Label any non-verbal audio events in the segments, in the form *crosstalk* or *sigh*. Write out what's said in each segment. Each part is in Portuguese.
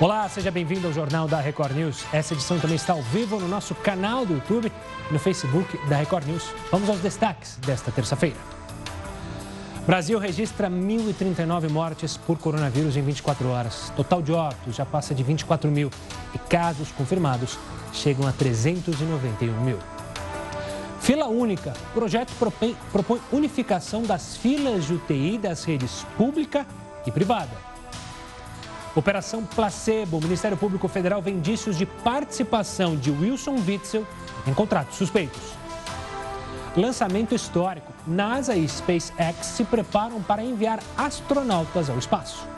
Olá, seja bem-vindo ao Jornal da Record News. Essa edição também está ao vivo no nosso canal do YouTube e no Facebook da Record News. Vamos aos destaques desta terça-feira. Brasil registra 1.039 mortes por coronavírus em 24 horas. Total de óbitos já passa de 24 mil e casos confirmados chegam a 391 mil. Fila única. O projeto propõe, unificação das filas de UTI das redes pública e privada. Operação Placebo. O Ministério Público Federal vê indícios de participação de Wilson Witzel em contratos suspeitos. Lançamento histórico. NASA e SpaceX se preparam para enviar astronautas ao espaço.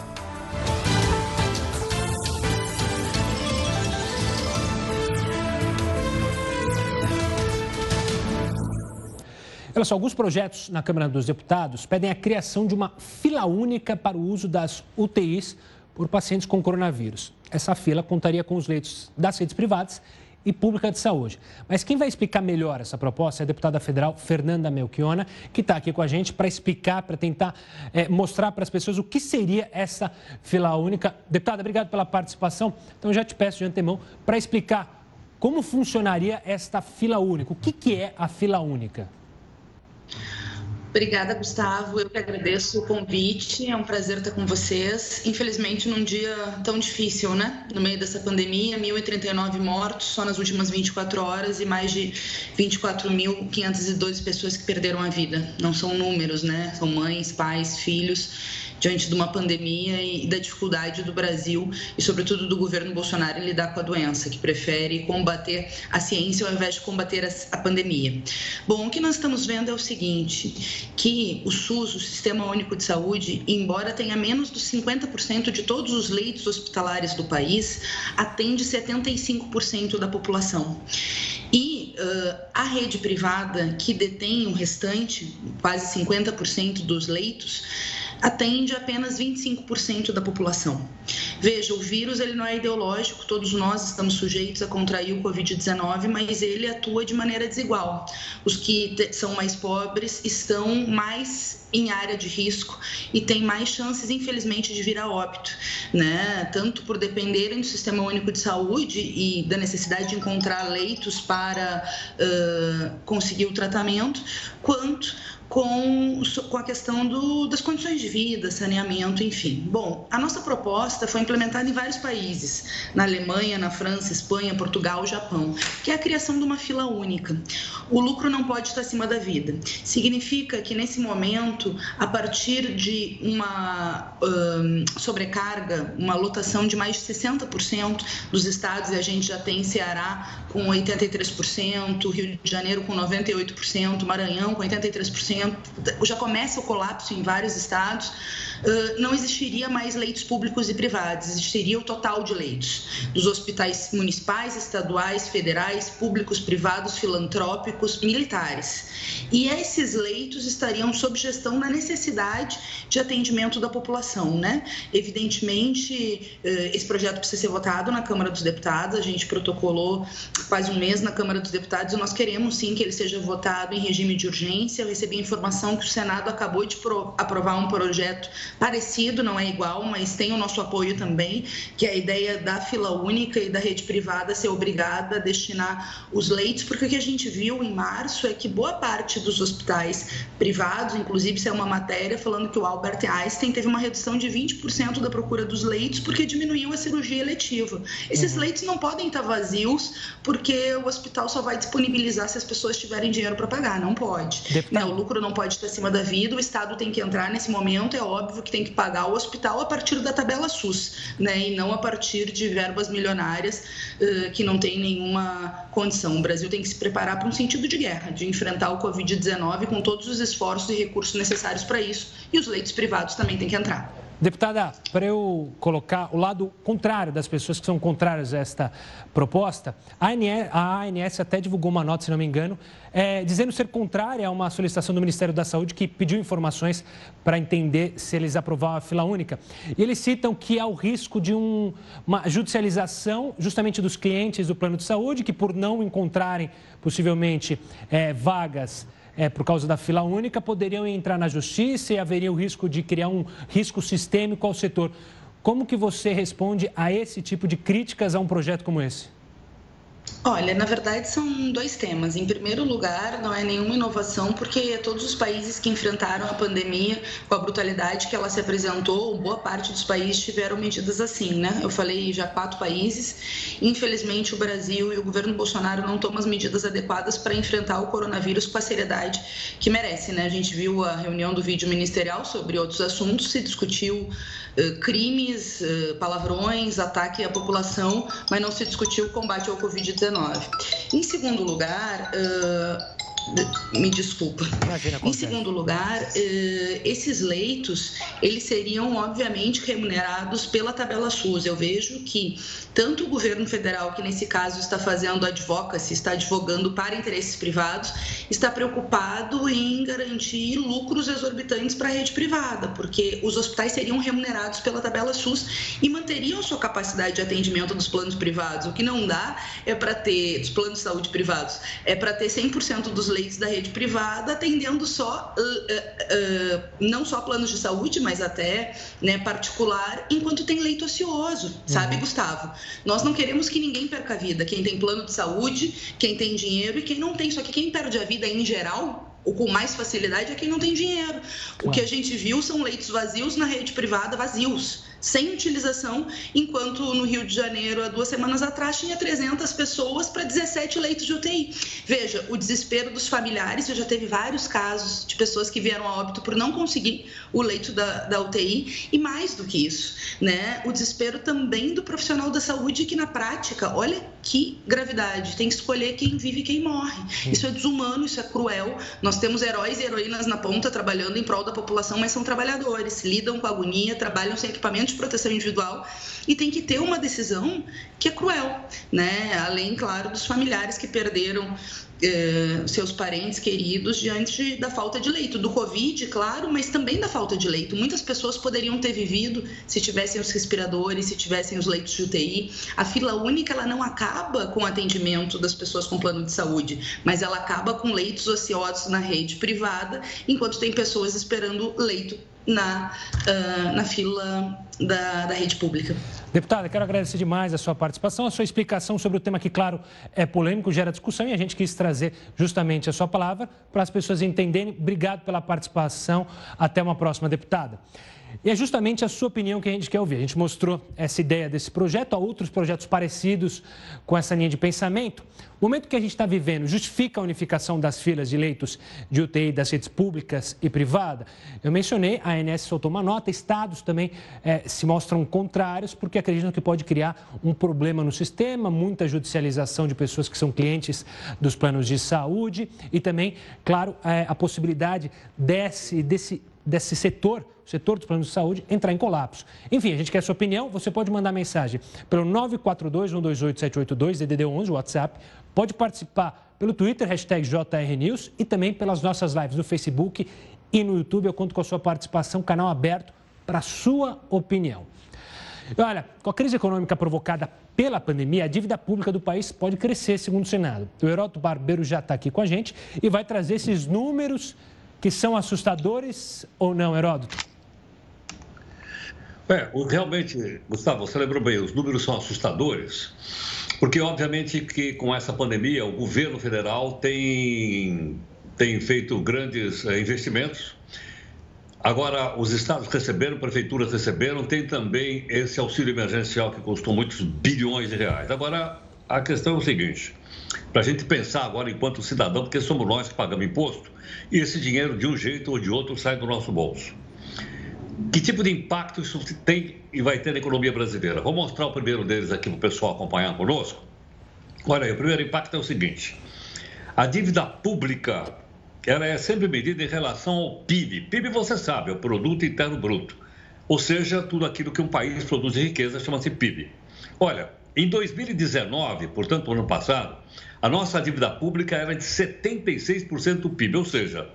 Olha só, alguns projetos na Câmara dos Deputados pedem a criação de uma fila única para o uso das UTIs por pacientes com coronavírus. Essa fila contaria com os leitos das redes privadas e pública de saúde. Mas quem vai explicar melhor essa proposta é a deputada federal Fernanda Melchiona, que está aqui com a gente para explicar, para tentar é, mostrar para as pessoas o que seria essa fila única. Deputada, obrigado pela participação. Então, já te peço de antemão para explicar como funcionaria esta fila única. O que, que é a fila única? Obrigada, Gustavo. Eu que agradeço o convite. É um prazer estar com vocês. Infelizmente, num dia tão difícil, né? No meio dessa pandemia, 1.039 mortos só nas últimas 24 horas e mais de 24.512 pessoas que perderam a vida. Não são números, né? São mães, pais, filhos diante de uma pandemia e da dificuldade do Brasil e, sobretudo, do governo Bolsonaro em lidar com a doença, que prefere combater a ciência ao invés de combater a pandemia. Bom, o que nós estamos vendo é o seguinte, que o SUS, o Sistema Único de Saúde, embora tenha menos dos 50% de todos os leitos hospitalares do país, atende 75% da população. E uh, a rede privada, que detém o restante, quase 50% dos leitos, atende apenas 25% da população. Veja, o vírus ele não é ideológico, todos nós estamos sujeitos a contrair o Covid-19, mas ele atua de maneira desigual. Os que são mais pobres estão mais em área de risco e têm mais chances, infelizmente, de vir a óbito, né? Tanto por dependerem do Sistema Único de Saúde e da necessidade de encontrar leitos para uh, conseguir o tratamento, quanto com, com a questão do, das condições de vida, saneamento, enfim. Bom, a nossa proposta foi implementada em vários países, na Alemanha, na França, Espanha, Portugal, Japão, que é a criação de uma fila única. O lucro não pode estar acima da vida. Significa que, nesse momento, a partir de uma um, sobrecarga, uma lotação de mais de 60% dos estados, e a gente já tem Ceará com 83%, Rio de Janeiro com 98%, Maranhão com 83%, já começa o colapso em vários estados não existiria mais leitos públicos e privados, existiria o total de leitos dos hospitais municipais, estaduais, federais, públicos, privados, filantrópicos, militares. E esses leitos estariam sob gestão da necessidade de atendimento da população, né? Evidentemente, esse projeto precisa ser votado na Câmara dos Deputados, a gente protocolou quase um mês na Câmara dos Deputados e nós queremos sim que ele seja votado em regime de urgência. Eu recebi informação que o Senado acabou de aprovar um projeto parecido, não é igual, mas tem o nosso apoio também, que é a ideia da fila única e da rede privada ser obrigada a destinar os leitos, porque o que a gente viu em março é que boa parte dos hospitais privados, inclusive isso é uma matéria falando que o Albert Einstein teve uma redução de 20% da procura dos leitos porque diminuiu a cirurgia eletiva. Esses uhum. leitos não podem estar vazios porque o hospital só vai disponibilizar se as pessoas tiverem dinheiro para pagar, não pode. Né? O lucro não pode estar acima da vida, o Estado tem que entrar nesse momento, é óbvio que tem que pagar o hospital a partir da tabela SUS, né? E não a partir de verbas milionárias uh, que não tem nenhuma condição. O Brasil tem que se preparar para um sentido de guerra, de enfrentar o Covid-19 com todos os esforços e recursos necessários para isso. E os leitos privados também têm que entrar. Deputada, para eu colocar o lado contrário das pessoas que são contrárias a esta proposta, a ANS, a ANS até divulgou uma nota, se não me engano, é, dizendo ser contrária a uma solicitação do Ministério da Saúde que pediu informações para entender se eles aprovavam a fila única. E eles citam que há o risco de um, uma judicialização justamente dos clientes do plano de saúde, que por não encontrarem possivelmente é, vagas é, por causa da fila única, poderiam entrar na justiça e haveria o risco de criar um risco sistêmico ao setor. Como que você responde a esse tipo de críticas a um projeto como esse? Olha, na verdade são dois temas. Em primeiro lugar, não é nenhuma inovação, porque todos os países que enfrentaram a pandemia com a brutalidade que ela se apresentou, boa parte dos países tiveram medidas assim, né? Eu falei já quatro países. Infelizmente, o Brasil e o governo Bolsonaro não tomam as medidas adequadas para enfrentar o coronavírus com a seriedade que merece, né? A gente viu a reunião do vídeo ministerial sobre outros assuntos, se discutiu crimes, uh, palavrões, ataque à população, mas não se discutiu o combate ao Covid-19. Em segundo lugar, uh, me desculpa. Imagina, em segundo lugar, eh, esses leitos eles seriam obviamente remunerados pela tabela SUS. Eu vejo que tanto o governo federal, que nesse caso está fazendo advocacy, está advogando para interesses privados, está preocupado em garantir lucros exorbitantes para a rede privada, porque os hospitais seriam remunerados pela tabela SUS e manteriam sua capacidade de atendimento dos planos privados. O que não dá é para ter dos planos de saúde privados, é para ter 100% dos leitos da rede privada atendendo só uh, uh, uh, não só planos de saúde, mas até né, particular, enquanto tem leito ocioso, sabe, uhum. Gustavo? Nós não queremos que ninguém perca a vida. Quem tem plano de saúde, quem tem dinheiro e quem não tem. Só que quem perde a vida em geral ou com mais facilidade é quem não tem dinheiro. Claro. O que a gente viu são leitos vazios na rede privada, vazios sem utilização, enquanto no Rio de Janeiro, há duas semanas atrás, tinha 300 pessoas para 17 leitos de UTI. Veja, o desespero dos familiares, já teve vários casos de pessoas que vieram a óbito por não conseguir o leito da, da UTI, e mais do que isso, né? o desespero também do profissional da saúde, que na prática, olha que gravidade, tem que escolher quem vive e quem morre. Isso é desumano, isso é cruel. Nós temos heróis e heroínas na ponta trabalhando em prol da população, mas são trabalhadores, lidam com agonia, trabalham sem equipamento de proteção individual e tem que ter uma decisão que é cruel, né? Além, claro, dos familiares que perderam eh, seus parentes queridos diante da falta de leito, do Covid, claro, mas também da falta de leito. Muitas pessoas poderiam ter vivido se tivessem os respiradores, se tivessem os leitos de UTI. A fila única ela não acaba com o atendimento das pessoas com plano de saúde, mas ela acaba com leitos ociosos na rede privada, enquanto tem pessoas esperando leito na, uh, na fila da, da rede pública. Deputada, quero agradecer demais a sua participação, a sua explicação sobre o tema que, claro, é polêmico, gera discussão e a gente quis trazer justamente a sua palavra para as pessoas entenderem. Obrigado pela participação. Até uma próxima, deputada. E é justamente a sua opinião que a gente quer ouvir. A gente mostrou essa ideia desse projeto, há outros projetos parecidos com essa linha de pensamento. O momento que a gente está vivendo justifica a unificação das filas de leitos de UTI das redes públicas e privadas? Eu mencionei, a ANS soltou uma nota, estados também é, se mostram contrários, porque acreditam que pode criar um problema no sistema, muita judicialização de pessoas que são clientes dos planos de saúde e também, claro, é, a possibilidade desse, desse desse setor, o setor dos planos de saúde, entrar em colapso. Enfim, a gente quer a sua opinião. Você pode mandar mensagem pelo 942-128-782, DDD 11, WhatsApp. Pode participar pelo Twitter, hashtag JRNews e também pelas nossas lives no Facebook e no YouTube. Eu conto com a sua participação, canal aberto para a sua opinião. Olha, com a crise econômica provocada pela pandemia, a dívida pública do país pode crescer, segundo o Senado. O Heródoto Barbeiro já está aqui com a gente e vai trazer esses números que são assustadores ou não, Heródoto? É, realmente, Gustavo, você lembrou bem, os números são assustadores, porque obviamente que com essa pandemia o governo federal tem, tem feito grandes é, investimentos. Agora, os estados receberam, prefeituras receberam, tem também esse auxílio emergencial que custou muitos bilhões de reais. Agora, a questão é o seguinte: para a gente pensar agora enquanto cidadão, porque somos nós que pagamos imposto, e esse dinheiro, de um jeito ou de outro, sai do nosso bolso. Que tipo de impacto isso tem e vai ter na economia brasileira? Vou mostrar o primeiro deles aqui para o pessoal acompanhar conosco. Olha aí, o primeiro impacto é o seguinte: a dívida pública ela é sempre medida em relação ao PIB. PIB, você sabe, é o Produto Interno Bruto. Ou seja, tudo aquilo que um país produz de riqueza chama-se PIB. Olha, em 2019, portanto, no ano passado, a nossa dívida pública era de 76% do PIB, ou seja,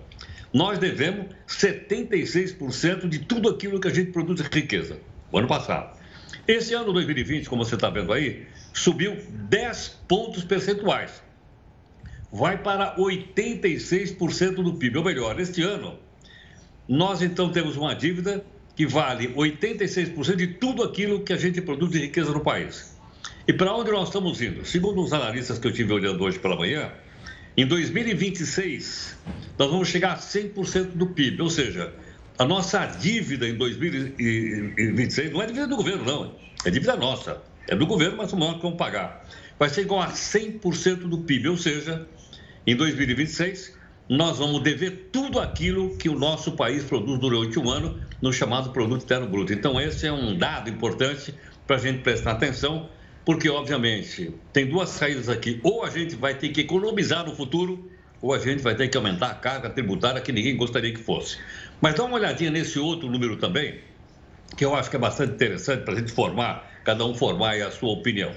nós devemos 76% de tudo aquilo que a gente produz de riqueza, o ano passado. Esse ano 2020, como você está vendo aí, subiu 10 pontos percentuais. Vai para 86% do PIB, ou melhor, este ano, nós então temos uma dívida que vale 86% de tudo aquilo que a gente produz de riqueza no país. E para onde nós estamos indo? Segundo os analistas que eu tive olhando hoje pela manhã, em 2026 nós vamos chegar a 100% do PIB, ou seja, a nossa dívida em 2026 não é dívida do governo, não, é dívida nossa. É do governo, mas nós vamos pagar. Vai ser igual a 100% do PIB, ou seja, em 2026 nós vamos dever tudo aquilo que o nosso país produz durante um ano no chamado Produto Interno Bruto. Então, esse é um dado importante para a gente prestar atenção, porque, obviamente, tem duas saídas aqui. Ou a gente vai ter que economizar no futuro, ou a gente vai ter que aumentar a carga tributária que ninguém gostaria que fosse. Mas dá uma olhadinha nesse outro número também, que eu acho que é bastante interessante para a gente formar, cada um formar a sua opinião.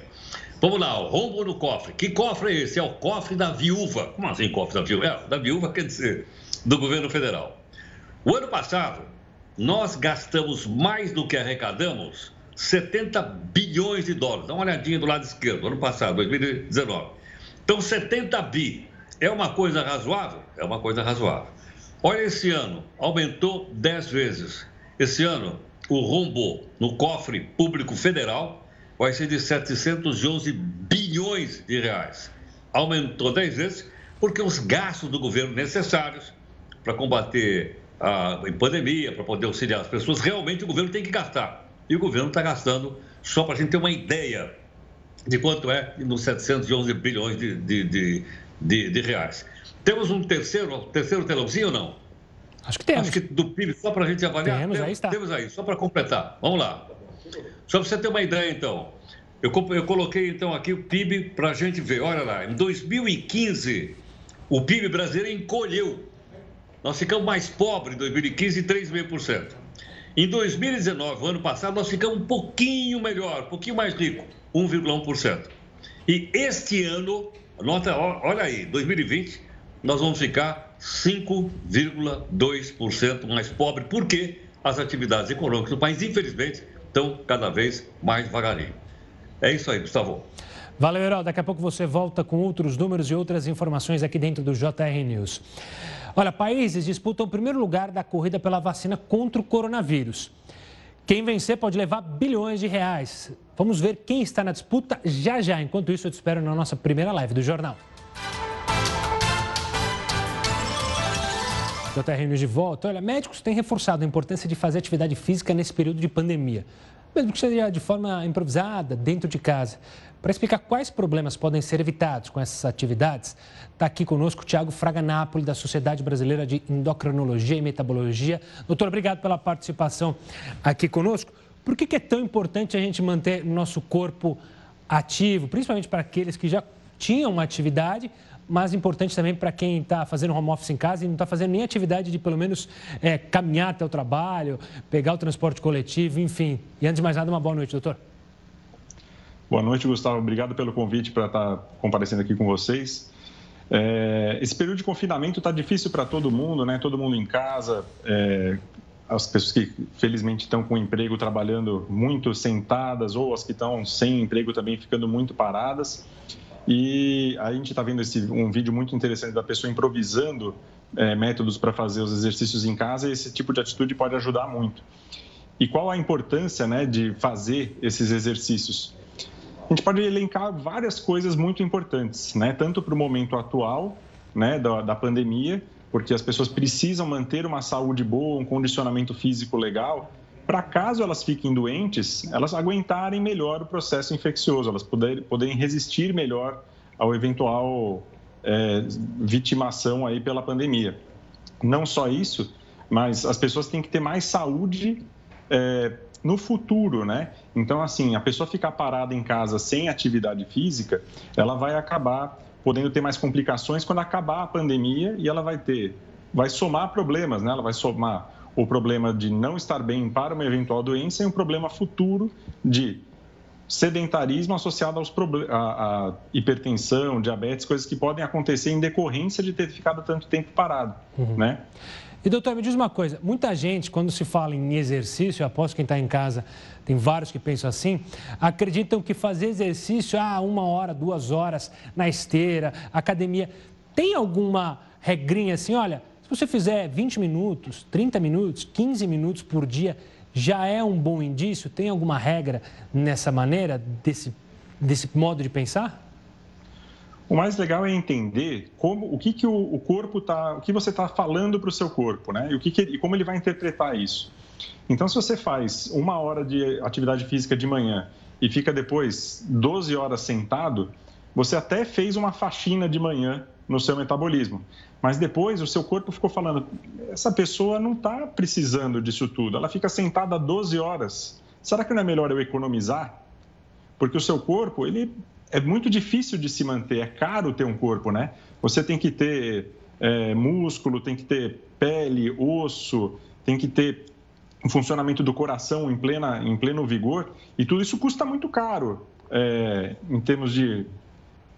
Vamos lá, o rombo no cofre. Que cofre é esse? É o cofre da viúva. Como assim cofre da viúva? É, da viúva quer dizer do governo federal. O ano passado, nós gastamos mais do que arrecadamos 70 bilhões de dólares. Dá uma olhadinha do lado esquerdo, ano passado, 2019. Então, 70 bi é uma coisa razoável? É uma coisa razoável. Olha esse ano, aumentou 10 vezes. Esse ano, o rombo no cofre público federal vai ser de 711 bilhões de reais. Aumentou 10 vezes porque os gastos do governo necessários para combater a pandemia, para poder auxiliar as pessoas, realmente o governo tem que gastar. E o governo está gastando, só para a gente ter uma ideia de quanto é nos 711 bilhões de, de, de, de, de reais. Temos um terceiro, terceiro telãozinho ou não? Acho que temos. Acho que do PIB, só para a gente avaliar. Temos, temos, aí está. Temos aí, só para completar. Vamos lá. Só para você ter uma ideia, então. Eu, eu coloquei, então, aqui o PIB para a gente ver. Olha lá, em 2015, o PIB brasileiro encolheu. Nós ficamos mais pobres em 2015, 3,5%. Em 2019, o ano passado, nós ficamos um pouquinho melhor, um pouquinho mais rico, 1,1%. E este ano, nota, olha aí, 2020, nós vamos ficar 5,2% mais pobre, porque as atividades econômicas do país, infelizmente, estão cada vez mais devagarinho. É isso aí, Gustavo. Valeu, Herói. Daqui a pouco você volta com outros números e outras informações aqui dentro do JR News. Olha, países disputam o primeiro lugar da corrida pela vacina contra o coronavírus. Quem vencer pode levar bilhões de reais. Vamos ver quem está na disputa já já. Enquanto isso, eu te espero na nossa primeira live do jornal. JR News de volta. Olha, médicos têm reforçado a importância de fazer atividade física nesse período de pandemia mesmo que seja de forma improvisada, dentro de casa. Para explicar quais problemas podem ser evitados com essas atividades, está aqui conosco o Tiago Fraga Napoli, da Sociedade Brasileira de Endocrinologia e Metabologia. Doutor, obrigado pela participação aqui conosco. Por que, que é tão importante a gente manter nosso corpo ativo, principalmente para aqueles que já tinham uma atividade, mas importante também para quem está fazendo home office em casa e não está fazendo nem atividade de pelo menos é, caminhar até o trabalho, pegar o transporte coletivo, enfim. E antes de mais nada, uma boa noite, doutor. Boa noite, Gustavo. Obrigado pelo convite para estar tá comparecendo aqui com vocês. É, esse período de confinamento está difícil para todo mundo, né? Todo mundo em casa, é, as pessoas que felizmente estão com emprego trabalhando muito sentadas ou as que estão sem emprego também ficando muito paradas. E a gente está vendo esse, um vídeo muito interessante da pessoa improvisando é, métodos para fazer os exercícios em casa e esse tipo de atitude pode ajudar muito. E qual a importância né, de fazer esses exercícios? A gente pode elencar várias coisas muito importantes, né, tanto para o momento atual né, da, da pandemia, porque as pessoas precisam manter uma saúde boa, um condicionamento físico legal, para caso elas fiquem doentes, elas aguentarem melhor o processo infeccioso, elas poderem, poderem resistir melhor ao eventual é, vitimação aí pela pandemia. Não só isso, mas as pessoas têm que ter mais saúde é, no futuro, né? Então, assim, a pessoa ficar parada em casa sem atividade física, ela vai acabar podendo ter mais complicações quando acabar a pandemia e ela vai ter, vai somar problemas, né? Ela vai somar o problema de não estar bem para uma eventual doença e um problema futuro de sedentarismo associado aos a, a hipertensão, diabetes, coisas que podem acontecer em decorrência de ter ficado tanto tempo parado, uhum. né? E doutor, me diz uma coisa, muita gente, quando se fala em exercício, aposto quem está em casa, tem vários que pensam assim, acreditam que fazer exercício, ah, uma hora, duas horas na esteira, academia, tem alguma regrinha assim, olha, se você fizer 20 minutos, 30 minutos, 15 minutos por dia já é um bom indício? Tem alguma regra nessa maneira, desse, desse modo de pensar? O mais legal é entender como, o que, que o, o corpo tá, o que você está falando para o seu corpo, né? E, o que, que e como ele vai interpretar isso. Então, se você faz uma hora de atividade física de manhã e fica depois 12 horas sentado, você até fez uma faxina de manhã no seu metabolismo. Mas depois o seu corpo ficou falando: essa pessoa não está precisando disso tudo, ela fica sentada 12 horas. Será que não é melhor eu economizar? Porque o seu corpo, ele é muito difícil de se manter, é caro ter um corpo, né? Você tem que ter é, músculo, tem que ter pele, osso, tem que ter o funcionamento do coração em, plena, em pleno vigor, e tudo isso custa muito caro é, em termos de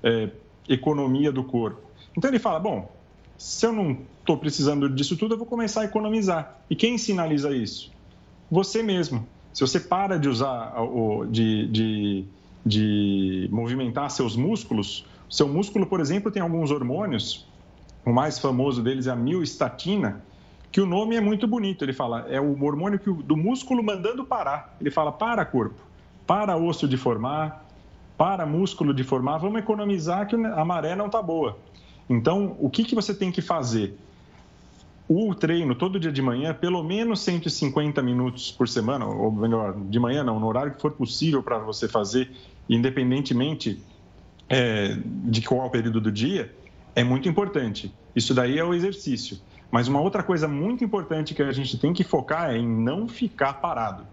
é, economia do corpo. Então ele fala: bom, se eu não estou precisando disso tudo, eu vou começar a economizar. E quem sinaliza isso? Você mesmo. Se você para de usar, de, de de movimentar seus músculos. Seu músculo, por exemplo, tem alguns hormônios, o mais famoso deles é a miostatina, que o nome é muito bonito. Ele fala, é o hormônio que, do músculo mandando parar. Ele fala, para corpo, para osso de formar, para músculo de formar, vamos economizar que a maré não está boa. Então, o que, que você tem que fazer? O treino todo dia de manhã, pelo menos 150 minutos por semana, ou melhor, de manhã não, no horário que for possível para você fazer, independentemente é, de qual período do dia, é muito importante. Isso daí é o exercício. Mas uma outra coisa muito importante que a gente tem que focar é em não ficar parado.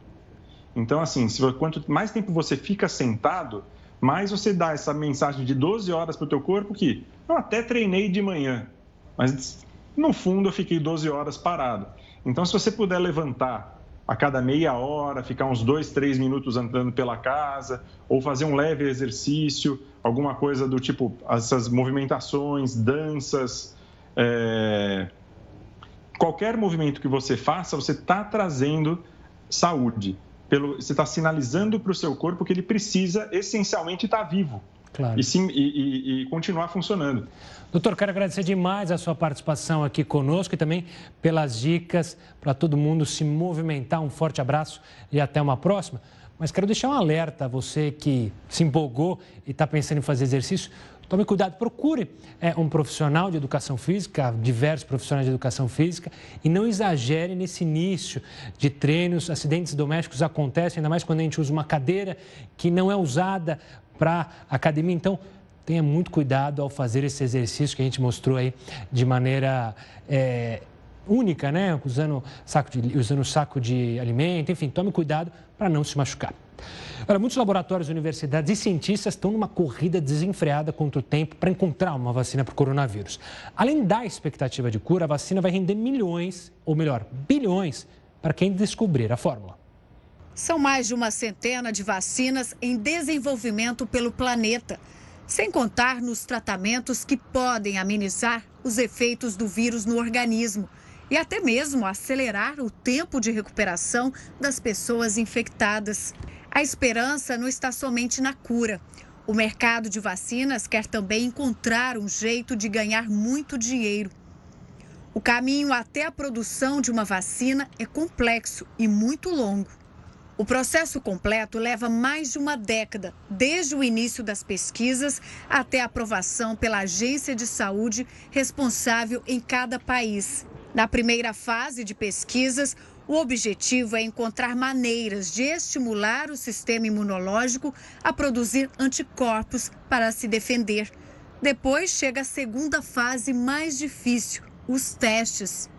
Então, assim, se, quanto mais tempo você fica sentado, mais você dá essa mensagem de 12 horas para o teu corpo que, eu até treinei de manhã, mas no fundo, eu fiquei 12 horas parado. Então, se você puder levantar a cada meia hora, ficar uns dois, três minutos andando pela casa, ou fazer um leve exercício, alguma coisa do tipo essas movimentações, danças, é... qualquer movimento que você faça, você está trazendo saúde. Pelo... Você está sinalizando para o seu corpo que ele precisa essencialmente estar tá vivo claro. e, sim, e, e, e continuar funcionando. Doutor, quero agradecer demais a sua participação aqui conosco e também pelas dicas para todo mundo se movimentar. Um forte abraço e até uma próxima. Mas quero deixar um alerta a você que se empolgou e está pensando em fazer exercício. Tome cuidado, procure é, um profissional de educação física, diversos profissionais de educação física, e não exagere nesse início de treinos. Acidentes domésticos acontecem, ainda mais quando a gente usa uma cadeira que não é usada para academia. Então, tenha muito cuidado ao fazer esse exercício que a gente mostrou aí de maneira é, única, né? Usando saco, de, usando saco de alimento, enfim, tome cuidado para não se machucar. Olha, muitos laboratórios, universidades e cientistas estão numa corrida desenfreada contra o tempo para encontrar uma vacina para o coronavírus. Além da expectativa de cura, a vacina vai render milhões, ou melhor, bilhões, para quem descobrir a fórmula. São mais de uma centena de vacinas em desenvolvimento pelo planeta sem contar nos tratamentos que podem amenizar os efeitos do vírus no organismo e até mesmo acelerar o tempo de recuperação das pessoas infectadas. A esperança não está somente na cura. O mercado de vacinas quer também encontrar um jeito de ganhar muito dinheiro. O caminho até a produção de uma vacina é complexo e muito longo. O processo completo leva mais de uma década, desde o início das pesquisas até a aprovação pela agência de saúde responsável em cada país. Na primeira fase de pesquisas, o objetivo é encontrar maneiras de estimular o sistema imunológico a produzir anticorpos para se defender. Depois chega a segunda fase mais difícil, os testes.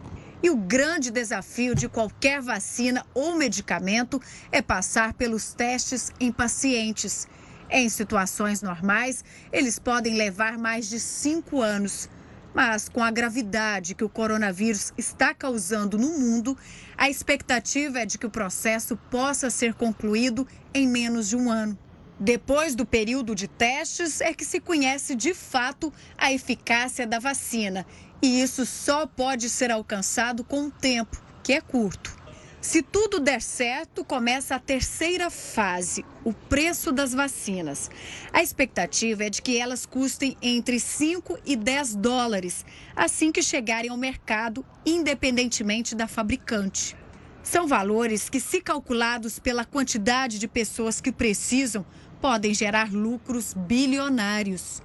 E o grande desafio de qualquer vacina ou medicamento é passar pelos testes em pacientes. Em situações normais, eles podem levar mais de cinco anos. Mas com a gravidade que o coronavírus está causando no mundo, a expectativa é de que o processo possa ser concluído em menos de um ano. Depois do período de testes, é que se conhece de fato a eficácia da vacina e isso só pode ser alcançado com o tempo, que é curto. Se tudo der certo, começa a terceira fase, o preço das vacinas. A expectativa é de que elas custem entre 5 e 10 dólares, assim que chegarem ao mercado, independentemente da fabricante. São valores que, se calculados pela quantidade de pessoas que precisam, podem gerar lucros bilionários.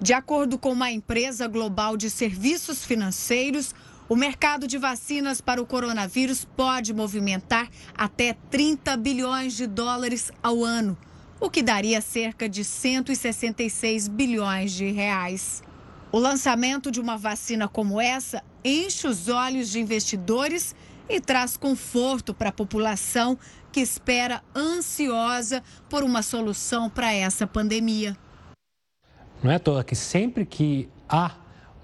De acordo com uma empresa global de serviços financeiros, o mercado de vacinas para o coronavírus pode movimentar até 30 bilhões de dólares ao ano, o que daria cerca de 166 bilhões de reais. O lançamento de uma vacina como essa enche os olhos de investidores e traz conforto para a população que espera ansiosa por uma solução para essa pandemia. Não é à toa que sempre que há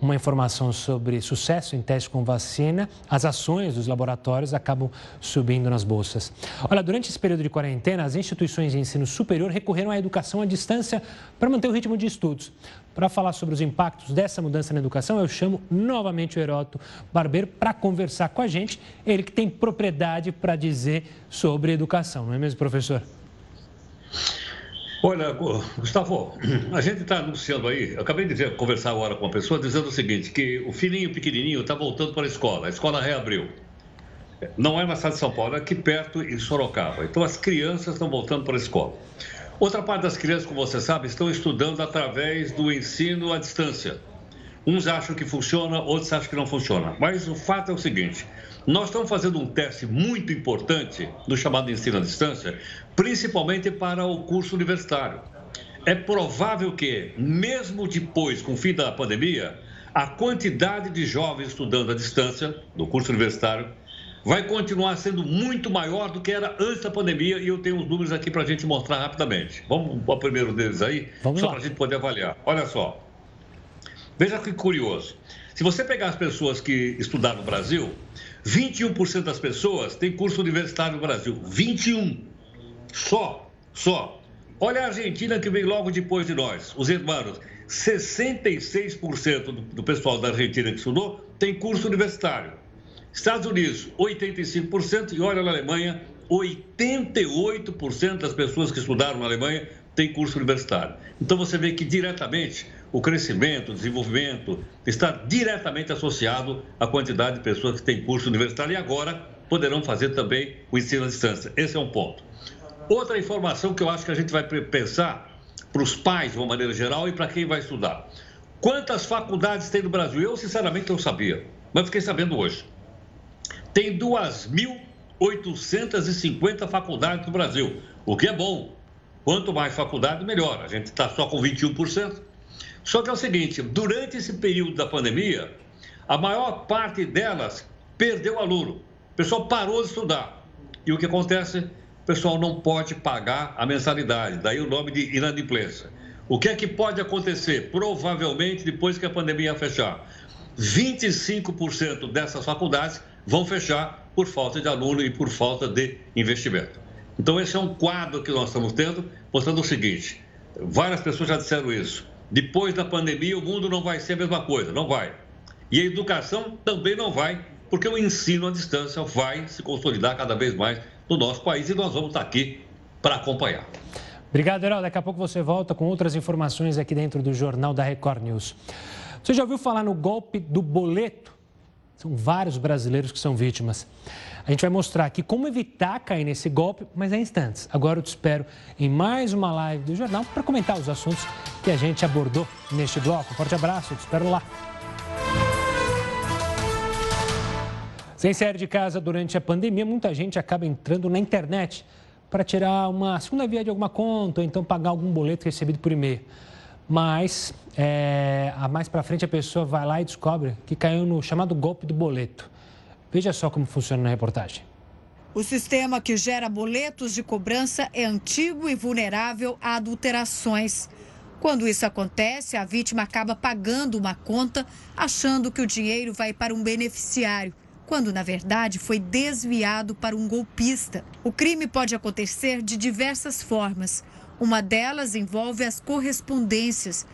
uma informação sobre sucesso em teste com vacina, as ações dos laboratórios acabam subindo nas bolsas. Olha, durante esse período de quarentena, as instituições de ensino superior recorreram à educação à distância para manter o ritmo de estudos. Para falar sobre os impactos dessa mudança na educação, eu chamo novamente o Heroto Barbeiro para conversar com a gente, ele que tem propriedade para dizer sobre educação, não é mesmo, professor? Olha, Gustavo, a gente está anunciando aí, eu acabei de ver, conversar agora com uma pessoa dizendo o seguinte, que o filhinho pequenininho está voltando para a escola, a escola reabriu. Não é na cidade de São Paulo, é aqui perto em Sorocaba. Então as crianças estão voltando para a escola. Outra parte das crianças, como você sabe, estão estudando através do ensino à distância. Uns acham que funciona, outros acham que não funciona. Mas o fato é o seguinte: nós estamos fazendo um teste muito importante no chamado ensino à distância, principalmente para o curso universitário. É provável que, mesmo depois, com o fim da pandemia, a quantidade de jovens estudando à distância, no curso universitário, vai continuar sendo muito maior do que era antes da pandemia e eu tenho os números aqui para a gente mostrar rapidamente. Vamos para o primeiro deles aí, Vamos só para a gente poder avaliar. Olha só. Veja que curioso. Se você pegar as pessoas que estudaram no Brasil, 21% das pessoas têm curso universitário no Brasil. 21. Só, só. Olha a Argentina que vem logo depois de nós, os irmãos. 66% do pessoal da Argentina que estudou tem curso universitário. Estados Unidos, 85%, e olha na Alemanha, 88% das pessoas que estudaram na Alemanha têm curso universitário. Então você vê que diretamente o crescimento, o desenvolvimento está diretamente associado à quantidade de pessoas que têm curso universitário e agora poderão fazer também o ensino à distância. Esse é um ponto. Outra informação que eu acho que a gente vai pensar para os pais, de uma maneira geral, e para quem vai estudar. Quantas faculdades tem no Brasil? Eu, sinceramente, não sabia, mas fiquei sabendo hoje. Tem 2.850 faculdades no Brasil, o que é bom. Quanto mais faculdade, melhor. A gente está só com 21%. Só que é o seguinte: durante esse período da pandemia, a maior parte delas perdeu aluno. O pessoal parou de estudar. E o que acontece? O pessoal não pode pagar a mensalidade, daí o nome de inadimplência. O que é que pode acontecer? Provavelmente, depois que a pandemia fechar, 25% dessas faculdades vão fechar por falta de aluno e por falta de investimento. Então, esse é um quadro que nós estamos tendo, mostrando o seguinte: várias pessoas já disseram isso. Depois da pandemia, o mundo não vai ser a mesma coisa, não vai. E a educação também não vai, porque o ensino à distância vai se consolidar cada vez mais no nosso país e nós vamos estar aqui para acompanhar. Obrigado, Herói. Daqui a pouco você volta com outras informações aqui dentro do Jornal da Record News. Você já ouviu falar no golpe do boleto? São vários brasileiros que são vítimas. A gente vai mostrar aqui como evitar cair nesse golpe, mas é instantes. Agora eu te espero em mais uma live do jornal para comentar os assuntos que a gente abordou neste bloco. forte abraço, te espero lá. Sem sair de casa durante a pandemia, muita gente acaba entrando na internet para tirar uma segunda via de alguma conta ou então pagar algum boleto recebido por e-mail. Mas, é, mais para frente, a pessoa vai lá e descobre que caiu no chamado golpe do boleto. Veja só como funciona na reportagem. O sistema que gera boletos de cobrança é antigo e vulnerável a adulterações. Quando isso acontece, a vítima acaba pagando uma conta achando que o dinheiro vai para um beneficiário, quando na verdade foi desviado para um golpista. O crime pode acontecer de diversas formas. Uma delas envolve as correspondências.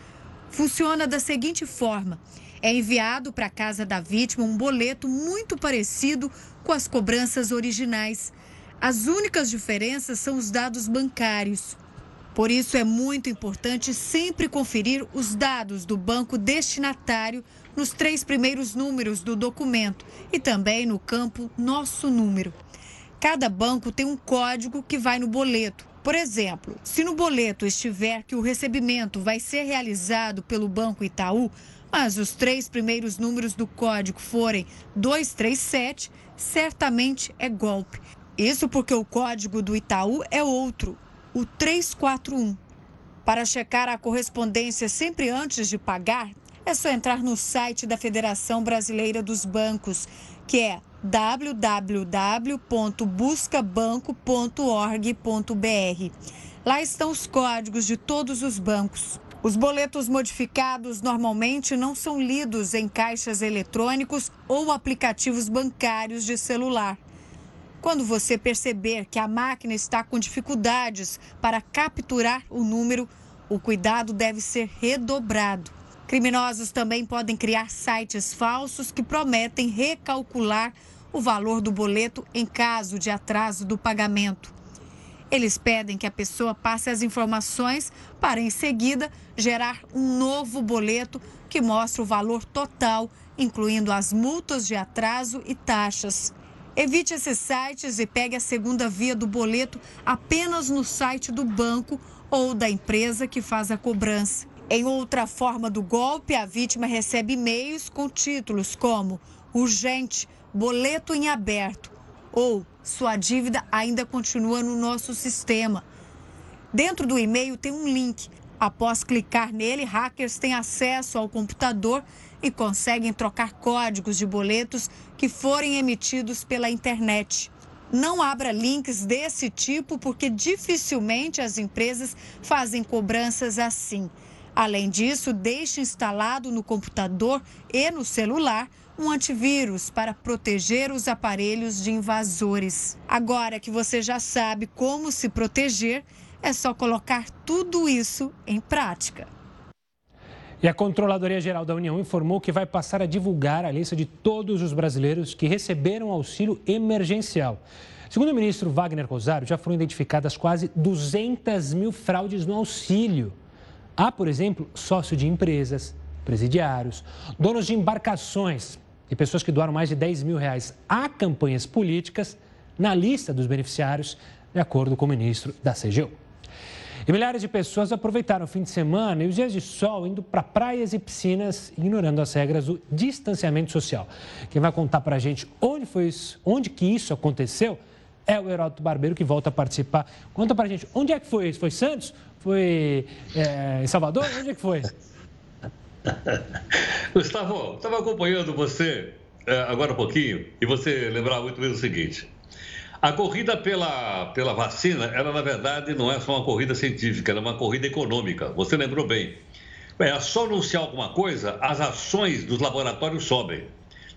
Funciona da seguinte forma: é enviado para a casa da vítima um boleto muito parecido com as cobranças originais. As únicas diferenças são os dados bancários. Por isso é muito importante sempre conferir os dados do banco destinatário nos três primeiros números do documento e também no campo Nosso Número. Cada banco tem um código que vai no boleto. Por exemplo, se no boleto estiver que o recebimento vai ser realizado pelo Banco Itaú, mas os três primeiros números do código forem 237, certamente é golpe. Isso porque o código do Itaú é outro, o 341. Para checar a correspondência sempre antes de pagar, é só entrar no site da Federação Brasileira dos Bancos, que é www.buscabanco.org.br. Lá estão os códigos de todos os bancos. Os boletos modificados normalmente não são lidos em caixas eletrônicos ou aplicativos bancários de celular. Quando você perceber que a máquina está com dificuldades para capturar o número, o cuidado deve ser redobrado. Criminosos também podem criar sites falsos que prometem recalcular o valor do boleto em caso de atraso do pagamento. Eles pedem que a pessoa passe as informações para, em seguida, gerar um novo boleto que mostre o valor total, incluindo as multas de atraso e taxas. Evite esses sites e pegue a segunda via do boleto apenas no site do banco ou da empresa que faz a cobrança. Em outra forma do golpe, a vítima recebe e-mails com títulos como urgente, boleto em aberto ou sua dívida ainda continua no nosso sistema. Dentro do e-mail tem um link. Após clicar nele, hackers têm acesso ao computador e conseguem trocar códigos de boletos que forem emitidos pela internet. Não abra links desse tipo porque dificilmente as empresas fazem cobranças assim. Além disso, deixe instalado no computador e no celular um antivírus para proteger os aparelhos de invasores. Agora que você já sabe como se proteger, é só colocar tudo isso em prática. E a Controladoria Geral da União informou que vai passar a divulgar a lista de todos os brasileiros que receberam auxílio emergencial. Segundo o ministro Wagner Rosário, já foram identificadas quase 200 mil fraudes no auxílio. Há, por exemplo, sócio de empresas, presidiários, donos de embarcações e pessoas que doaram mais de 10 mil reais a campanhas políticas na lista dos beneficiários, de acordo com o ministro da CGU. E milhares de pessoas aproveitaram o fim de semana e os dias de sol indo para praias e piscinas, ignorando as regras do distanciamento social. Quem vai contar para a gente onde foi isso, onde que isso aconteceu é o Heródoto Barbeiro que volta a participar. Conta para a gente, onde é que foi isso? Foi Santos? Foi é, em Salvador? Onde é que foi? *laughs* Gustavo, estava acompanhando você é, agora um pouquinho e você lembrava muito bem o seguinte. A corrida pela, pela vacina, ela na verdade não é só uma corrida científica, ela é uma corrida econômica. Você lembrou bem. É só anunciar alguma coisa, as ações dos laboratórios sobem.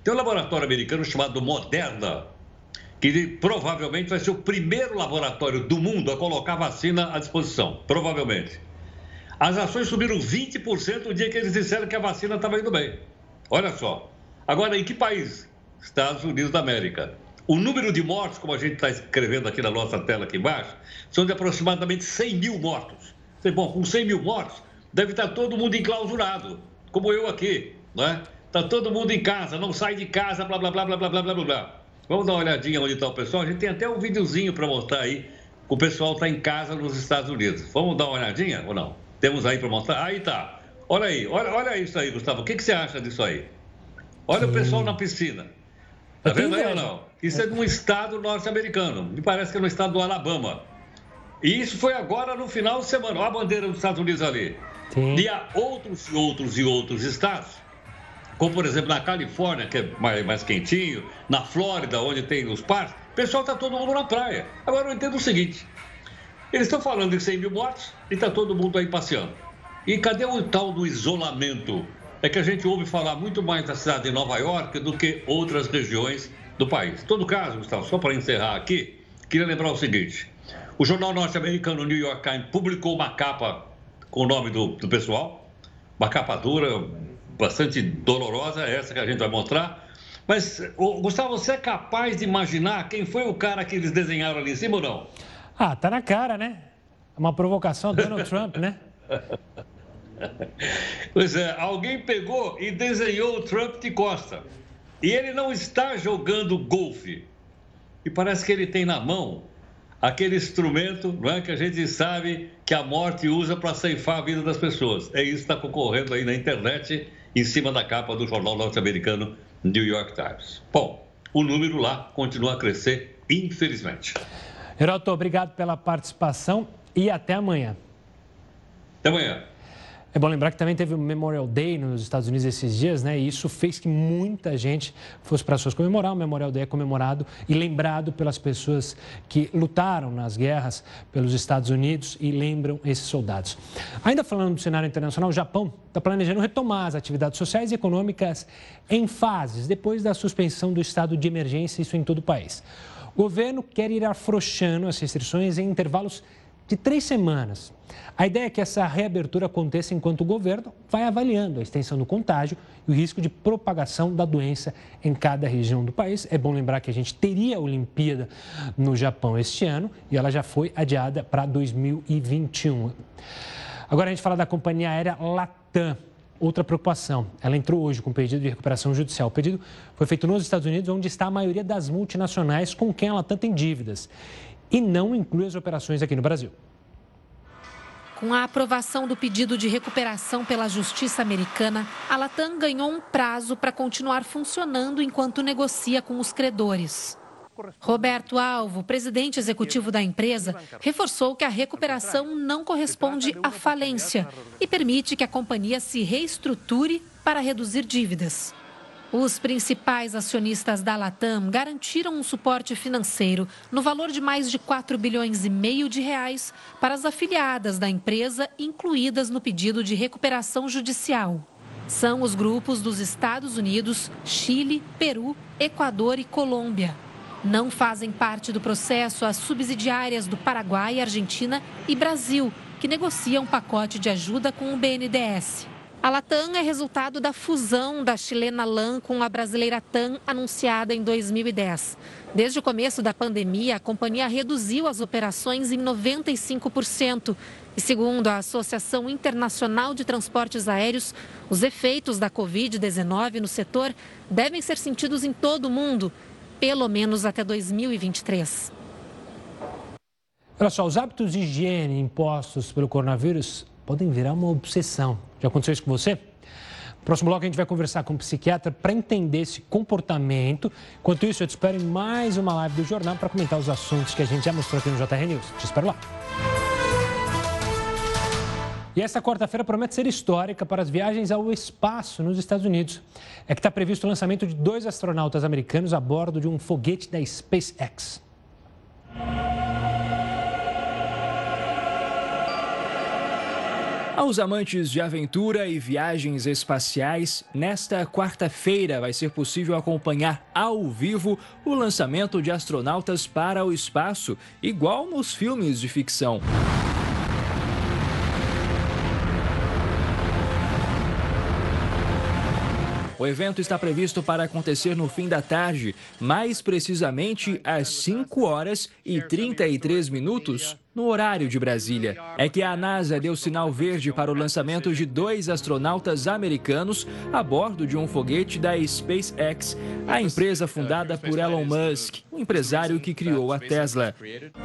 Tem um laboratório americano chamado Moderna, que provavelmente vai ser o primeiro laboratório do mundo a colocar vacina à disposição. Provavelmente. As ações subiram 20% no dia que eles disseram que a vacina estava indo bem. Olha só. Agora, em que país? Estados Unidos da América. O número de mortos, como a gente está escrevendo aqui na nossa tela aqui embaixo, são de aproximadamente 100 mil mortos. Bom, com 100 mil mortos, deve estar todo mundo enclausurado, como eu aqui, não é? Está todo mundo em casa, não sai de casa, blá, blá, blá, blá, blá, blá, blá, blá. Vamos dar uma olhadinha onde está o pessoal. A gente tem até um videozinho para mostrar aí. O pessoal está em casa nos Estados Unidos. Vamos dar uma olhadinha ou não? Temos aí para mostrar? Aí tá. Olha aí, olha, olha isso aí, Gustavo. O que, que você acha disso aí? Olha Sim. o pessoal na piscina. Tá vendo aí ou não? Isso é de um estado norte-americano. Me parece que é no estado do Alabama. E isso foi agora no final de semana. Olha a bandeira dos Estados Unidos ali. Sim. E há outros e outros e outros estados como por exemplo na Califórnia, que é mais, mais quentinho, na Flórida, onde tem os parques, o pessoal está todo mundo na praia. Agora eu entendo o seguinte: eles estão falando de 100 mil mortos e está todo mundo aí passeando. E cadê o tal do isolamento? É que a gente ouve falar muito mais da cidade de Nova York do que outras regiões do país. Em todo caso, Gustavo, só para encerrar aqui, queria lembrar o seguinte: o jornal norte-americano New York Times publicou uma capa com o nome do, do pessoal, uma capa dura, bastante dolorosa, essa que a gente vai mostrar. Mas, Gustavo, você é capaz de imaginar quem foi o cara que eles desenharam ali em cima ou não? Ah, tá na cara, né? Uma provocação do Donald Trump, né? *laughs* Pois é, alguém pegou e desenhou o Trump de costa. E ele não está jogando golfe. E parece que ele tem na mão aquele instrumento não é, que a gente sabe que a morte usa para ceifar a vida das pessoas. É isso que está concorrendo aí na internet, em cima da capa do jornal norte-americano New York Times. Bom, o número lá continua a crescer, infelizmente. Heroto, obrigado pela participação e até amanhã. Até amanhã. É bom lembrar que também teve o Memorial Day nos Estados Unidos esses dias, né? E isso fez que muita gente fosse para as suas comemorar. O Memorial Day é comemorado e lembrado pelas pessoas que lutaram nas guerras pelos Estados Unidos e lembram esses soldados. Ainda falando do cenário internacional, o Japão está planejando retomar as atividades sociais e econômicas em fases, depois da suspensão do estado de emergência, isso em todo o país. O governo quer ir afrouxando as restrições em intervalos de três semanas. A ideia é que essa reabertura aconteça enquanto o governo vai avaliando a extensão do contágio e o risco de propagação da doença em cada região do país. É bom lembrar que a gente teria a Olimpíada no Japão este ano e ela já foi adiada para 2021. Agora a gente fala da companhia aérea Latam. Outra preocupação, ela entrou hoje com pedido de recuperação judicial. O pedido foi feito nos Estados Unidos, onde está a maioria das multinacionais com quem a Latam tem dívidas e não inclui as operações aqui no Brasil. Com a aprovação do pedido de recuperação pela Justiça Americana, a Latam ganhou um prazo para continuar funcionando enquanto negocia com os credores. Roberto Alvo, presidente executivo da empresa, reforçou que a recuperação não corresponde à falência e permite que a companhia se reestruture para reduzir dívidas. Os principais acionistas da Latam garantiram um suporte financeiro no valor de mais de 4 bilhões e meio de reais para as afiliadas da empresa incluídas no pedido de recuperação judicial. São os grupos dos Estados Unidos, Chile, Peru, Equador e Colômbia. Não fazem parte do processo as subsidiárias do Paraguai, Argentina e Brasil, que negociam um pacote de ajuda com o BNDES. A Latam é resultado da fusão da chilena LAN com a brasileira TAM, anunciada em 2010. Desde o começo da pandemia, a companhia reduziu as operações em 95%. E segundo a Associação Internacional de Transportes Aéreos, os efeitos da Covid-19 no setor devem ser sentidos em todo o mundo, pelo menos até 2023. Olha só, os hábitos de higiene impostos pelo coronavírus podem virar uma obsessão. Já aconteceu isso com você? Próximo bloco a gente vai conversar com um psiquiatra para entender esse comportamento. Enquanto isso, eu te espero em mais uma live do jornal para comentar os assuntos que a gente já mostrou aqui no JR News. Te espero lá. E esta quarta-feira promete ser histórica para as viagens ao espaço nos Estados Unidos. É que está previsto o lançamento de dois astronautas americanos a bordo de um foguete da SpaceX. Aos amantes de aventura e viagens espaciais, nesta quarta-feira vai ser possível acompanhar ao vivo o lançamento de astronautas para o espaço, igual nos filmes de ficção. O evento está previsto para acontecer no fim da tarde, mais precisamente às 5 horas e 33 minutos, no horário de Brasília. É que a NASA deu sinal verde para o lançamento de dois astronautas americanos a bordo de um foguete da SpaceX, a empresa fundada por Elon Musk, o empresário que criou a Tesla.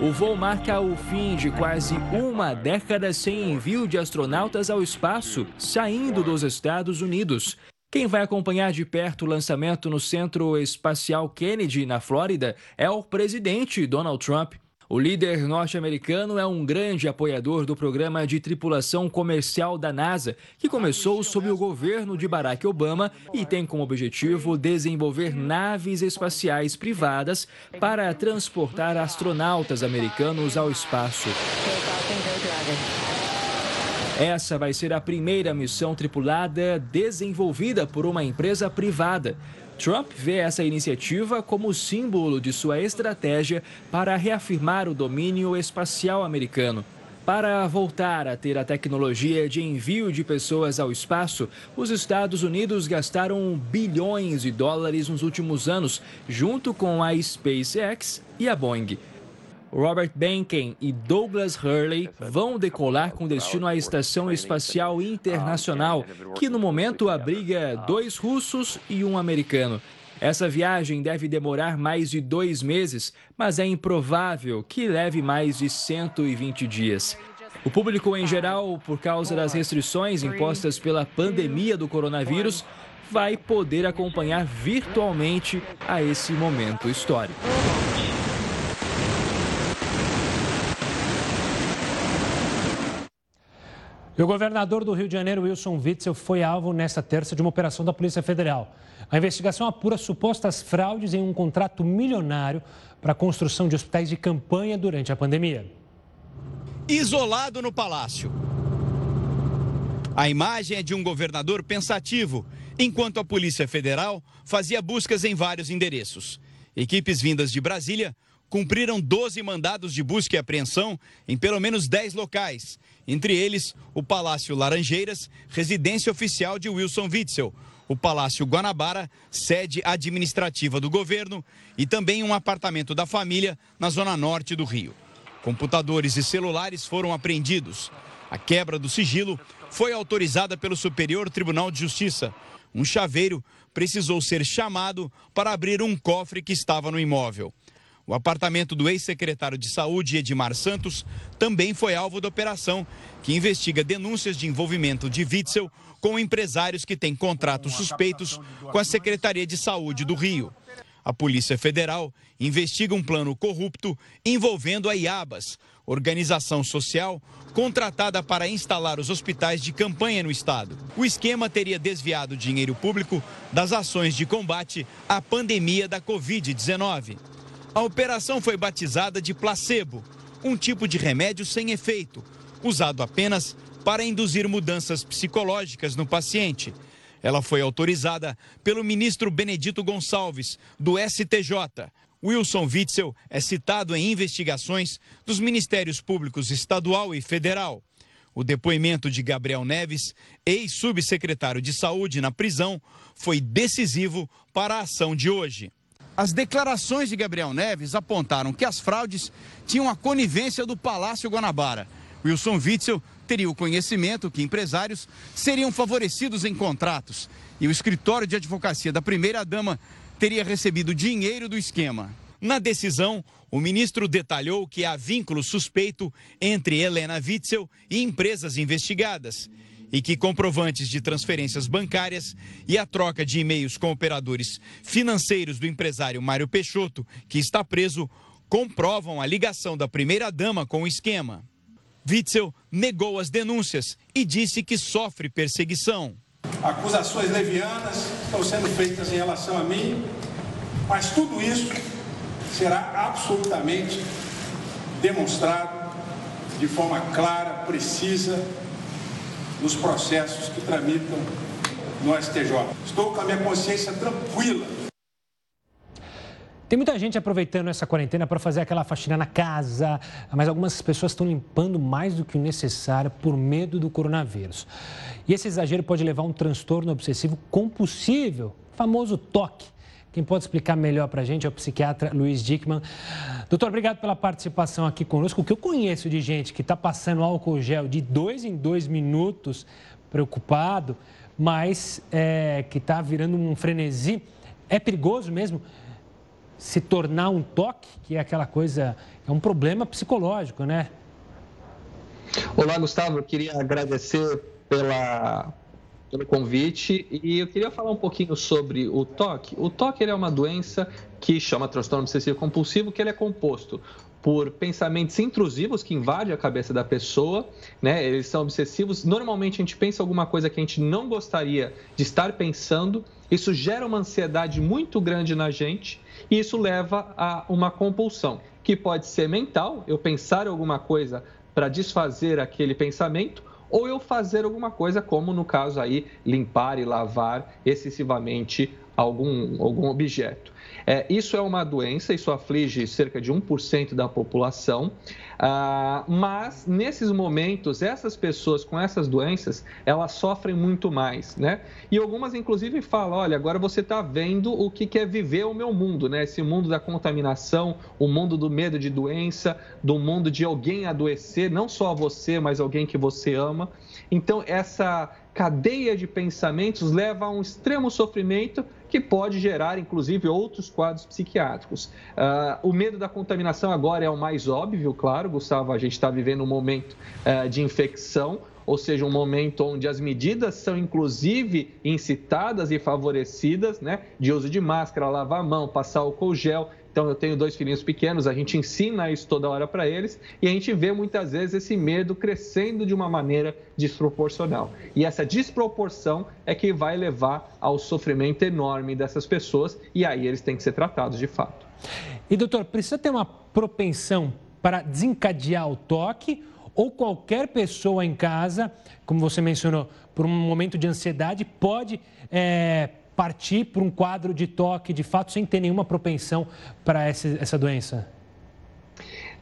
O voo marca o fim de quase uma década sem envio de astronautas ao espaço, saindo dos Estados Unidos. Quem vai acompanhar de perto o lançamento no Centro Espacial Kennedy, na Flórida, é o presidente Donald Trump. O líder norte-americano é um grande apoiador do programa de tripulação comercial da NASA, que começou sob o governo de Barack Obama e tem como objetivo desenvolver naves espaciais privadas para transportar astronautas americanos ao espaço. Essa vai ser a primeira missão tripulada desenvolvida por uma empresa privada. Trump vê essa iniciativa como símbolo de sua estratégia para reafirmar o domínio espacial americano. Para voltar a ter a tecnologia de envio de pessoas ao espaço, os Estados Unidos gastaram bilhões de dólares nos últimos anos, junto com a SpaceX e a Boeing. Robert Benken e Douglas Hurley vão decolar com destino à Estação Espacial Internacional, que no momento abriga dois russos e um americano. Essa viagem deve demorar mais de dois meses, mas é improvável que leve mais de 120 dias. O público em geral, por causa das restrições impostas pela pandemia do coronavírus, vai poder acompanhar virtualmente a esse momento histórico. E o governador do Rio de Janeiro, Wilson Witzel, foi alvo nesta terça de uma operação da Polícia Federal. A investigação apura supostas fraudes em um contrato milionário para a construção de hospitais de campanha durante a pandemia. Isolado no palácio. A imagem é de um governador pensativo, enquanto a Polícia Federal fazia buscas em vários endereços. Equipes vindas de Brasília cumpriram 12 mandados de busca e apreensão em pelo menos 10 locais, entre eles o Palácio Laranjeiras, residência oficial de Wilson Witzel, o Palácio Guanabara, sede administrativa do governo, e também um apartamento da família na zona norte do Rio. Computadores e celulares foram apreendidos. A quebra do sigilo foi autorizada pelo Superior Tribunal de Justiça. Um chaveiro precisou ser chamado para abrir um cofre que estava no imóvel. O apartamento do ex-secretário de Saúde, Edmar Santos, também foi alvo da operação, que investiga denúncias de envolvimento de Witzel com empresários que têm contratos suspeitos com a Secretaria de Saúde do Rio. A Polícia Federal investiga um plano corrupto envolvendo a IABAS, organização social contratada para instalar os hospitais de campanha no estado. O esquema teria desviado dinheiro público das ações de combate à pandemia da Covid-19. A operação foi batizada de placebo, um tipo de remédio sem efeito, usado apenas para induzir mudanças psicológicas no paciente. Ela foi autorizada pelo ministro Benedito Gonçalves, do STJ. Wilson Witzel é citado em investigações dos Ministérios Públicos Estadual e Federal. O depoimento de Gabriel Neves, ex-subsecretário de Saúde na prisão, foi decisivo para a ação de hoje. As declarações de Gabriel Neves apontaram que as fraudes tinham a conivência do Palácio Guanabara. Wilson Witzel teria o conhecimento que empresários seriam favorecidos em contratos e o escritório de advocacia da primeira-dama teria recebido dinheiro do esquema. Na decisão, o ministro detalhou que há vínculo suspeito entre Helena Witzel e empresas investigadas e que comprovantes de transferências bancárias e a troca de e-mails com operadores financeiros do empresário Mário Peixoto, que está preso, comprovam a ligação da primeira-dama com o esquema. Witzel negou as denúncias e disse que sofre perseguição. Acusações levianas estão sendo feitas em relação a mim, mas tudo isso será absolutamente demonstrado de forma clara, precisa nos processos que tramitam no STJ. Estou com a minha consciência tranquila. Tem muita gente aproveitando essa quarentena para fazer aquela faxina na casa, mas algumas pessoas estão limpando mais do que o necessário por medo do coronavírus. E esse exagero pode levar a um transtorno obsessivo compulsível, famoso toque. Quem pode explicar melhor para a gente é o psiquiatra Luiz Dickman. Doutor, obrigado pela participação aqui conosco. O que eu conheço de gente que está passando álcool gel de dois em dois minutos, preocupado, mas é, que está virando um frenesi, é perigoso mesmo se tornar um toque, que é aquela coisa, é um problema psicológico, né? Olá, Gustavo. Eu queria agradecer pela pelo convite e eu queria falar um pouquinho sobre o TOC. O TOC é uma doença que chama transtorno obsessivo compulsivo, que ele é composto por pensamentos intrusivos que invadem a cabeça da pessoa, né? Eles são obsessivos. Normalmente a gente pensa alguma coisa que a gente não gostaria de estar pensando. Isso gera uma ansiedade muito grande na gente e isso leva a uma compulsão, que pode ser mental, eu pensar alguma coisa para desfazer aquele pensamento, ou eu fazer alguma coisa, como no caso aí, limpar e lavar excessivamente algum, algum objeto. É, isso é uma doença, isso aflige cerca de 1% da população. Ah, mas, nesses momentos, essas pessoas com essas doenças, elas sofrem muito mais, né? E algumas, inclusive, falam, olha, agora você está vendo o que é viver o meu mundo, né? Esse mundo da contaminação, o mundo do medo de doença, do mundo de alguém adoecer, não só você, mas alguém que você ama. Então, essa cadeia de pensamentos leva a um extremo sofrimento que pode gerar, inclusive, outros quadros psiquiátricos. Uh, o medo da contaminação agora é o mais óbvio, claro, Gustavo, a gente está vivendo um momento uh, de infecção, ou seja, um momento onde as medidas são inclusive incitadas e favorecidas, né, de uso de máscara, lavar a mão, passar álcool gel, então, eu tenho dois filhinhos pequenos, a gente ensina isso toda hora para eles e a gente vê muitas vezes esse medo crescendo de uma maneira desproporcional. E essa desproporção é que vai levar ao sofrimento enorme dessas pessoas e aí eles têm que ser tratados de fato. E, doutor, precisa ter uma propensão para desencadear o toque ou qualquer pessoa em casa, como você mencionou, por um momento de ansiedade, pode. É partir para um quadro de toque, de fato, sem ter nenhuma propensão para essa, essa doença?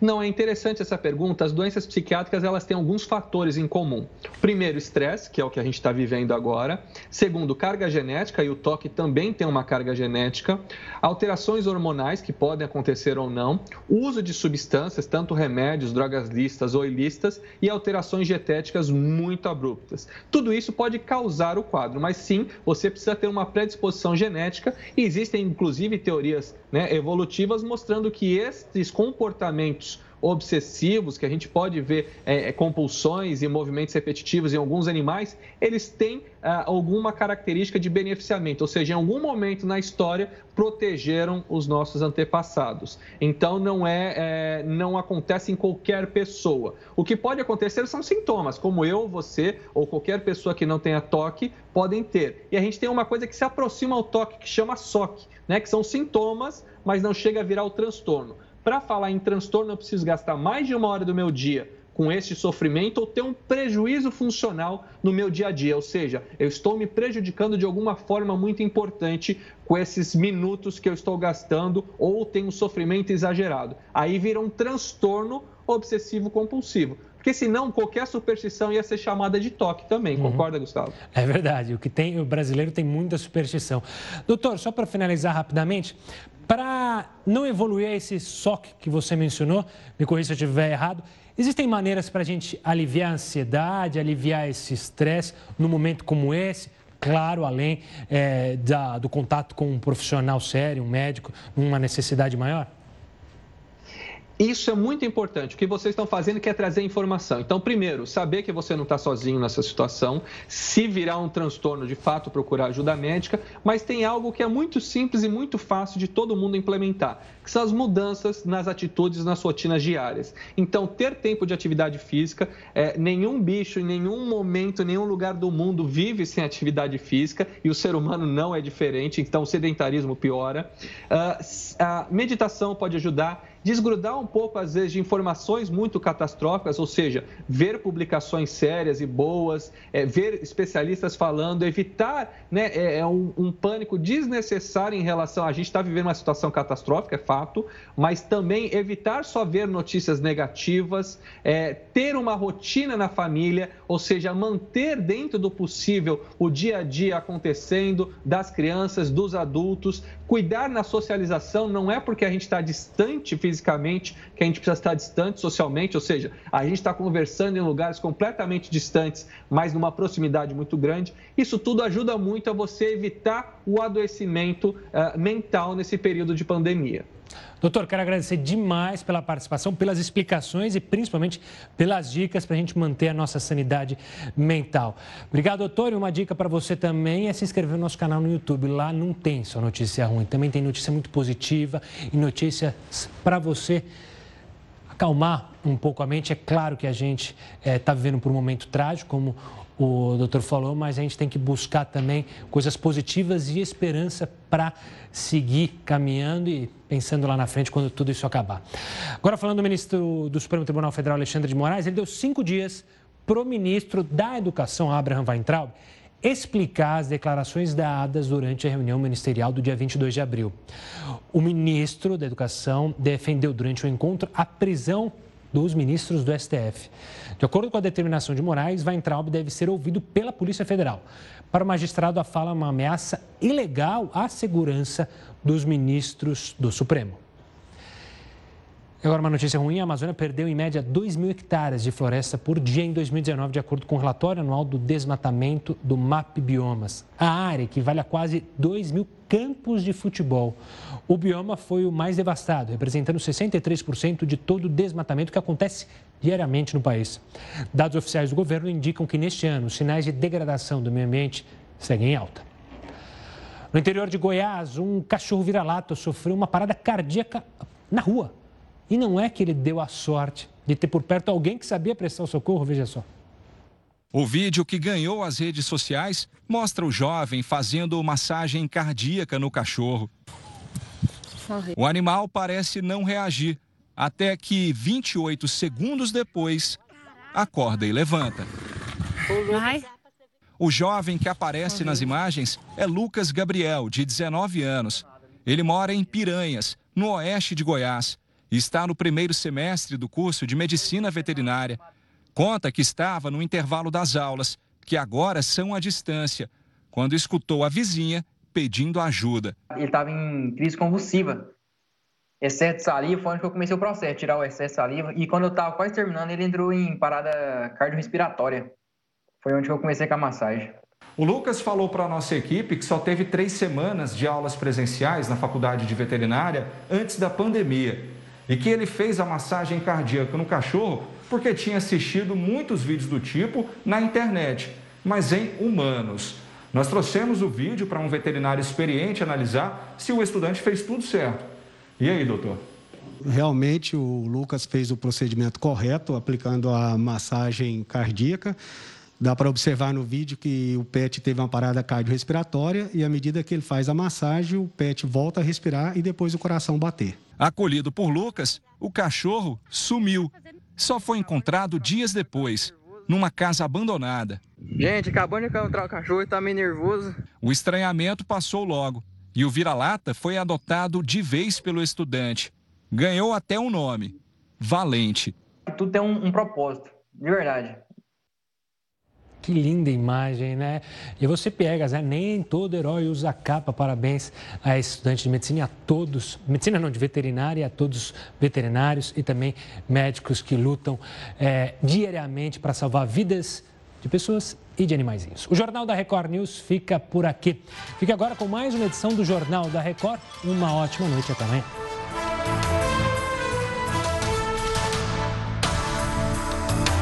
Não, é interessante essa pergunta. As doenças psiquiátricas elas têm alguns fatores em comum. Primeiro, estresse, que é o que a gente está vivendo agora. Segundo, carga genética, e o toque também tem uma carga genética. Alterações hormonais, que podem acontecer ou não. Uso de substâncias, tanto remédios, drogas listas ou ilícitas. E alterações dietéticas muito abruptas. Tudo isso pode causar o quadro, mas sim, você precisa ter uma predisposição genética. E existem, inclusive, teorias né, evolutivas mostrando que esses comportamentos obsessivos, que a gente pode ver é, é, compulsões e movimentos repetitivos em alguns animais, eles têm ah, alguma característica de beneficiamento, ou seja, em algum momento na história protegeram os nossos antepassados. Então não é, é não acontece em qualquer pessoa. O que pode acontecer são sintomas, como eu, você ou qualquer pessoa que não tenha toque podem ter. E a gente tem uma coisa que se aproxima ao toque que chama SOC, né, que são sintomas, mas não chega a virar o transtorno. Para falar em transtorno, eu preciso gastar mais de uma hora do meu dia com esse sofrimento ou ter um prejuízo funcional no meu dia a dia. Ou seja, eu estou me prejudicando de alguma forma muito importante com esses minutos que eu estou gastando ou tenho um sofrimento exagerado. Aí vira um transtorno obsessivo compulsivo. Porque senão qualquer superstição ia ser chamada de toque também, uhum. concorda, Gustavo? É verdade, o que tem, o brasileiro tem muita superstição. Doutor, só para finalizar rapidamente, para não evoluir esse SOC que você mencionou, me corrija se eu estiver errado, existem maneiras para a gente aliviar a ansiedade, aliviar esse estresse num momento como esse? Claro, além é, da, do contato com um profissional sério, um médico, numa necessidade maior? Isso é muito importante. O que vocês estão fazendo é trazer informação. Então, primeiro, saber que você não está sozinho nessa situação. Se virar um transtorno, de fato, procurar ajuda médica. Mas tem algo que é muito simples e muito fácil de todo mundo implementar, que são as mudanças nas atitudes, nas rotinas diárias. Então, ter tempo de atividade física. É, nenhum bicho, em nenhum momento, nenhum lugar do mundo vive sem atividade física e o ser humano não é diferente. Então, o sedentarismo piora. Uh, a meditação pode ajudar desgrudar um pouco, às vezes, de informações muito catastróficas, ou seja, ver publicações sérias e boas, é, ver especialistas falando, evitar né, é, é um, um, pânico desnecessário em relação. A gente está vivendo uma situação catastrófica, é fato, mas também evitar só ver notícias negativas, é, ter uma rotina na família, ou seja, manter dentro do possível o dia a dia acontecendo das crianças, dos adultos, cuidar na socialização não é porque a gente está distante fisicamente que a gente precisa estar distante socialmente, ou seja, a gente está conversando em lugares completamente distantes, mas numa proximidade muito grande. Isso tudo ajuda muito a você evitar o adoecimento uh, mental nesse período de pandemia. Doutor, quero agradecer demais pela participação, pelas explicações e principalmente pelas dicas para a gente manter a nossa sanidade mental. Obrigado, doutor. E uma dica para você também é se inscrever no nosso canal no YouTube. Lá não tem só notícia ruim, também tem notícia muito positiva e notícias para você acalmar um pouco a mente. É claro que a gente está eh, é, vivendo por um momento trágico, como o doutor falou, mas a gente tem que buscar também coisas positivas e esperança para seguir caminhando e pensando lá na frente quando tudo isso acabar. Agora, falando do ministro do Supremo Tribunal Federal, Alexandre de Moraes, ele deu cinco dias para o ministro da Educação, Abraham Weintraub, explicar as declarações dadas durante a reunião ministerial do dia 22 de abril. O ministro da Educação defendeu durante o encontro a prisão dos ministros do STF. De acordo com a determinação de Moraes, Weintraub deve ser ouvido pela Polícia Federal. Para o magistrado, a fala é uma ameaça ilegal à segurança dos ministros do Supremo. Agora, uma notícia ruim: a Amazônia perdeu em média 2 mil hectares de floresta por dia em 2019, de acordo com o relatório anual do desmatamento do MAP Biomas. A área equivale a quase 2 mil campos de futebol. O bioma foi o mais devastado, representando 63% de todo o desmatamento que acontece diariamente no país. Dados oficiais do governo indicam que neste ano os sinais de degradação do meio ambiente seguem em alta. No interior de Goiás, um cachorro vira-lata sofreu uma parada cardíaca na rua e não é que ele deu a sorte de ter por perto alguém que sabia prestar o socorro, veja só. O vídeo que ganhou as redes sociais mostra o jovem fazendo massagem cardíaca no cachorro. O animal parece não reagir, até que 28 segundos depois acorda e levanta. O jovem que aparece nas imagens é Lucas Gabriel, de 19 anos. Ele mora em Piranhas, no oeste de Goiás está no primeiro semestre do curso de Medicina Veterinária. Conta que estava no intervalo das aulas, que agora são à distância, quando escutou a vizinha pedindo ajuda. Ele estava em crise convulsiva. Excesso de saliva foi onde eu comecei o processo, tirar o excesso de saliva. E quando eu estava quase terminando, ele entrou em parada cardiorrespiratória. Foi onde eu comecei com a massagem. O Lucas falou para a nossa equipe que só teve três semanas de aulas presenciais na faculdade de veterinária antes da pandemia e que ele fez a massagem cardíaca no cachorro porque tinha assistido muitos vídeos do tipo na internet, mas em humanos. Nós trouxemos o vídeo para um veterinário experiente analisar se o estudante fez tudo certo. E aí, doutor? Realmente o Lucas fez o procedimento correto, aplicando a massagem cardíaca. Dá para observar no vídeo que o PET teve uma parada cardiorrespiratória e à medida que ele faz a massagem, o PET volta a respirar e depois o coração bater. Acolhido por Lucas, o cachorro sumiu. Só foi encontrado dias depois, numa casa abandonada. Gente, acabou de encontrar o cachorro e tá meio nervoso. O estranhamento passou logo e o vira-lata foi adotado de vez pelo estudante. Ganhou até um nome: Valente. Tudo tem um, um propósito, de verdade. Que linda imagem, né? E você pega, né? nem todo herói usa capa. Parabéns a estudantes de medicina e a todos, medicina não, de veterinária, a todos veterinários e também médicos que lutam é, diariamente para salvar vidas de pessoas e de animaizinhos. O Jornal da Record News fica por aqui. Fique agora com mais uma edição do Jornal da Record. Uma ótima noite até amanhã.